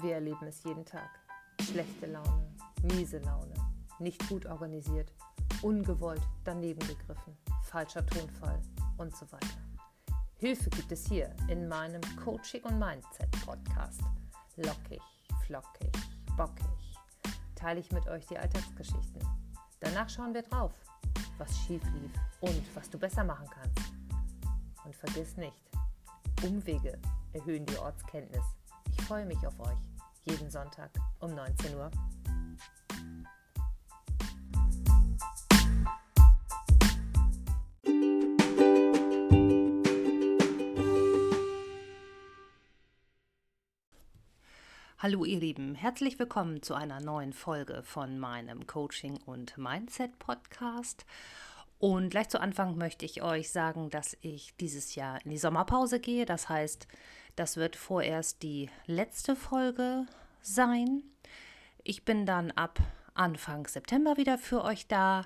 Wir erleben es jeden Tag. Schlechte Laune, miese Laune, nicht gut organisiert, ungewollt daneben gegriffen, falscher Tonfall und so weiter. Hilfe gibt es hier in meinem Coaching und Mindset Podcast. Lockig, flockig, bockig teile ich mit euch die Alltagsgeschichten. Danach schauen wir drauf, was schief lief und was du besser machen kannst. Und vergiss nicht, Umwege erhöhen die Ortskenntnis. Ich freue mich auf euch jeden Sonntag um 19 Uhr. Hallo ihr Lieben, herzlich willkommen zu einer neuen Folge von meinem Coaching und Mindset Podcast. Und gleich zu Anfang möchte ich euch sagen, dass ich dieses Jahr in die Sommerpause gehe. Das heißt, das wird vorerst die letzte Folge sein. Ich bin dann ab Anfang September wieder für euch da.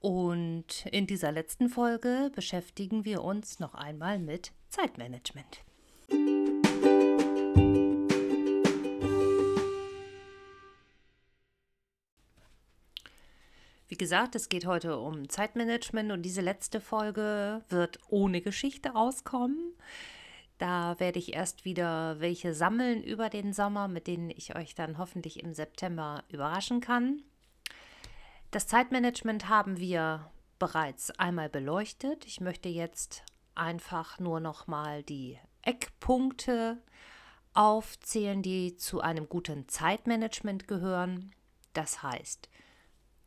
Und in dieser letzten Folge beschäftigen wir uns noch einmal mit Zeitmanagement. Wie gesagt, es geht heute um Zeitmanagement und diese letzte Folge wird ohne Geschichte rauskommen. Da werde ich erst wieder welche sammeln über den Sommer, mit denen ich euch dann hoffentlich im September überraschen kann. Das Zeitmanagement haben wir bereits einmal beleuchtet. Ich möchte jetzt einfach nur noch mal die Eckpunkte aufzählen, die zu einem guten Zeitmanagement gehören. Das heißt,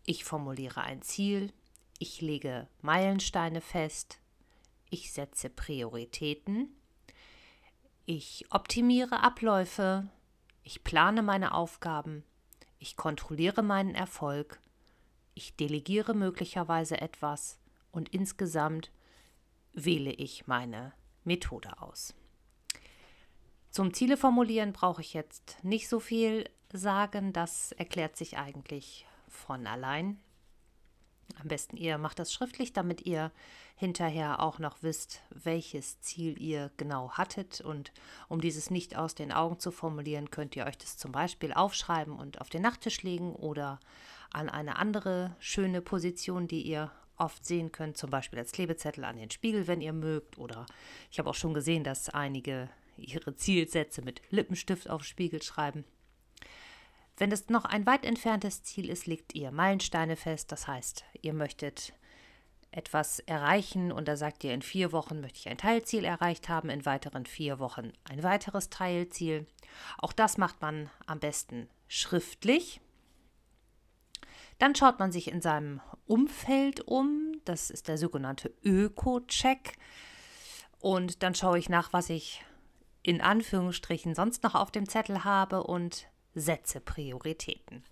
ich formuliere ein Ziel, ich lege Meilensteine fest, ich setze Prioritäten, ich optimiere Abläufe, ich plane meine Aufgaben, ich kontrolliere meinen Erfolg, ich delegiere möglicherweise etwas. Und insgesamt wähle ich meine Methode aus. Zum Ziele formulieren brauche ich jetzt nicht so viel sagen, das erklärt sich eigentlich von allein. Am besten ihr macht das schriftlich, damit ihr hinterher auch noch wisst, welches Ziel ihr genau hattet. Und um dieses nicht aus den Augen zu formulieren, könnt ihr euch das zum Beispiel aufschreiben und auf den Nachttisch legen oder an eine andere schöne Position, die ihr oft sehen könnt, zum Beispiel als Klebezettel an den Spiegel, wenn ihr mögt. Oder ich habe auch schon gesehen, dass einige ihre Zielsätze mit Lippenstift auf Spiegel schreiben. Wenn es noch ein weit entferntes Ziel ist, legt ihr Meilensteine fest. Das heißt, ihr möchtet etwas erreichen und da sagt ihr, in vier Wochen möchte ich ein Teilziel erreicht haben, in weiteren vier Wochen ein weiteres Teilziel. Auch das macht man am besten schriftlich. Dann schaut man sich in seinem Umfeld um. Das ist der sogenannte Öko-Check. Und dann schaue ich nach, was ich in Anführungsstrichen sonst noch auf dem Zettel habe und setze Prioritäten.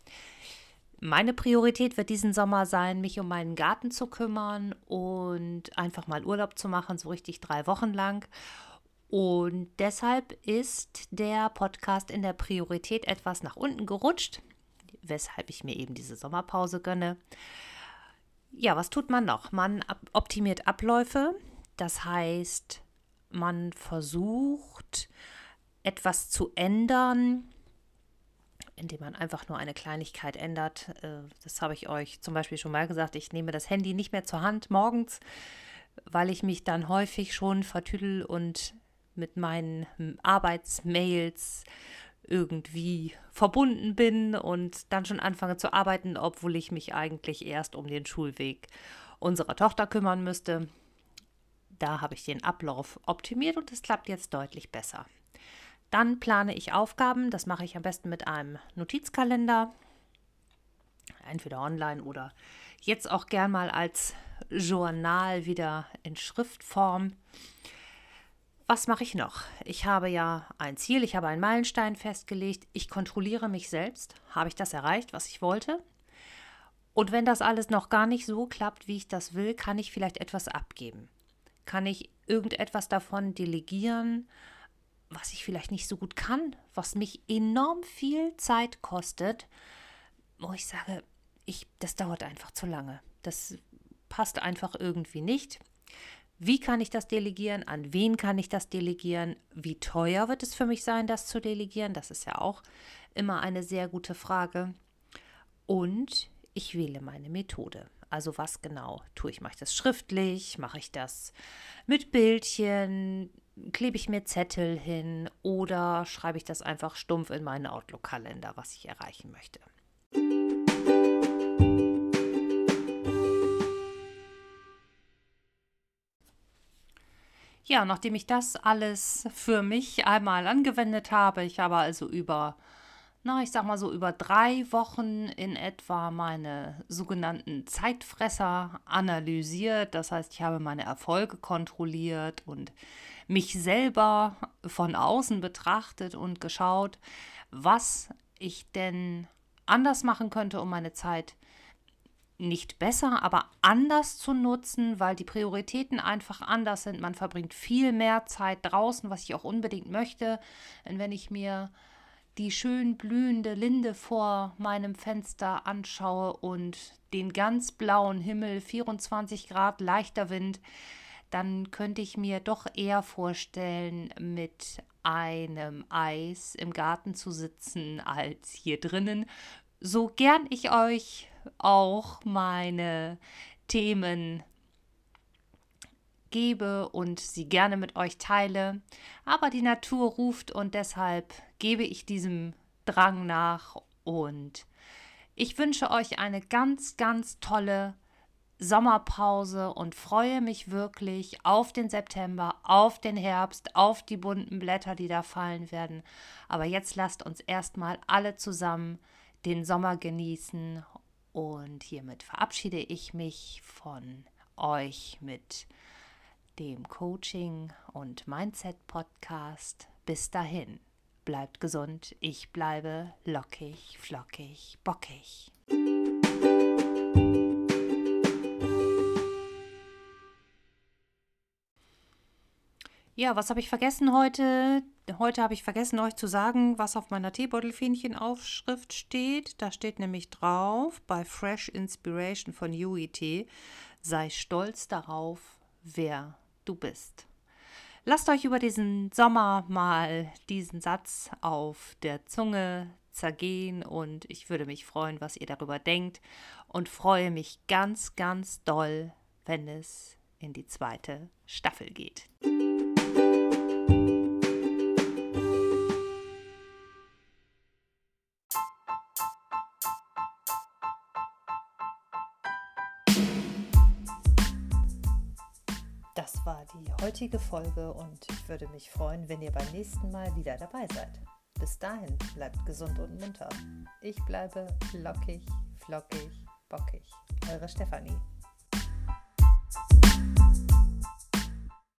Meine Priorität wird diesen Sommer sein, mich um meinen Garten zu kümmern und einfach mal Urlaub zu machen, so richtig drei Wochen lang. Und deshalb ist der Podcast in der Priorität etwas nach unten gerutscht, weshalb ich mir eben diese Sommerpause gönne. Ja, was tut man noch? Man optimiert Abläufe, das heißt, man versucht etwas zu ändern, indem man einfach nur eine Kleinigkeit ändert. Äh, das habe ich euch zum Beispiel schon mal gesagt. Ich nehme das Handy nicht mehr zur Hand morgens, weil ich mich dann häufig schon vertüdel und mit meinen Arbeitsmails irgendwie verbunden bin und dann schon anfange zu arbeiten, obwohl ich mich eigentlich erst um den Schulweg unserer Tochter kümmern müsste. Da habe ich den Ablauf optimiert und es klappt jetzt deutlich besser. Dann plane ich Aufgaben. Das mache ich am besten mit einem Notizkalender. Entweder online oder jetzt auch gern mal als Journal wieder in Schriftform. Was mache ich noch? Ich habe ja ein Ziel, ich habe einen Meilenstein festgelegt. Ich kontrolliere mich selbst. Habe ich das erreicht, was ich wollte? Und wenn das alles noch gar nicht so klappt, wie ich das will, kann ich vielleicht etwas abgeben. Kann ich irgendetwas davon delegieren? Was ich vielleicht nicht so gut kann, was mich enorm viel Zeit kostet, wo ich sage, ich, das dauert einfach zu lange. Das passt einfach irgendwie nicht. Wie kann ich das delegieren? An wen kann ich das delegieren? Wie teuer wird es für mich sein, das zu delegieren? Das ist ja auch immer eine sehr gute Frage. Und ich wähle meine Methode. Also was genau tue ich? Mache ich das schriftlich? Mache ich das mit Bildchen? Klebe ich mir Zettel hin oder schreibe ich das einfach stumpf in meinen Outlook-Kalender, was ich erreichen möchte? Ja, nachdem ich das alles für mich einmal angewendet habe, ich habe also über na, ich sag mal so über drei Wochen in etwa meine sogenannten Zeitfresser analysiert. Das heißt, ich habe meine Erfolge kontrolliert und mich selber von außen betrachtet und geschaut, was ich denn anders machen könnte, um meine Zeit nicht besser, aber anders zu nutzen, weil die Prioritäten einfach anders sind. Man verbringt viel mehr Zeit draußen, was ich auch unbedingt möchte. Und wenn ich mir die schön blühende Linde vor meinem Fenster anschaue und den ganz blauen Himmel, 24 Grad leichter Wind, dann könnte ich mir doch eher vorstellen, mit einem Eis im Garten zu sitzen, als hier drinnen. So gern ich euch auch meine Themen gebe und sie gerne mit euch teile. Aber die Natur ruft und deshalb gebe ich diesem Drang nach und ich wünsche euch eine ganz, ganz tolle Sommerpause und freue mich wirklich auf den September, auf den Herbst, auf die bunten Blätter, die da fallen werden. Aber jetzt lasst uns erstmal alle zusammen den Sommer genießen und hiermit verabschiede ich mich von euch mit dem Coaching und Mindset Podcast. Bis dahin, bleibt gesund, ich bleibe lockig, flockig, bockig. Ja, was habe ich vergessen heute? Heute habe ich vergessen, euch zu sagen, was auf meiner Teebeutelfähnchen-Aufschrift steht. Da steht nämlich drauf, bei Fresh Inspiration von UET, sei stolz darauf, wer du bist. Lasst euch über diesen Sommer mal diesen Satz auf der Zunge zergehen und ich würde mich freuen, was ihr darüber denkt und freue mich ganz, ganz doll, wenn es in die zweite Staffel geht. Die heutige Folge und ich würde mich freuen, wenn ihr beim nächsten Mal wieder dabei seid. Bis dahin bleibt gesund und munter. Ich bleibe lockig, flockig, bockig. Eure Stefanie.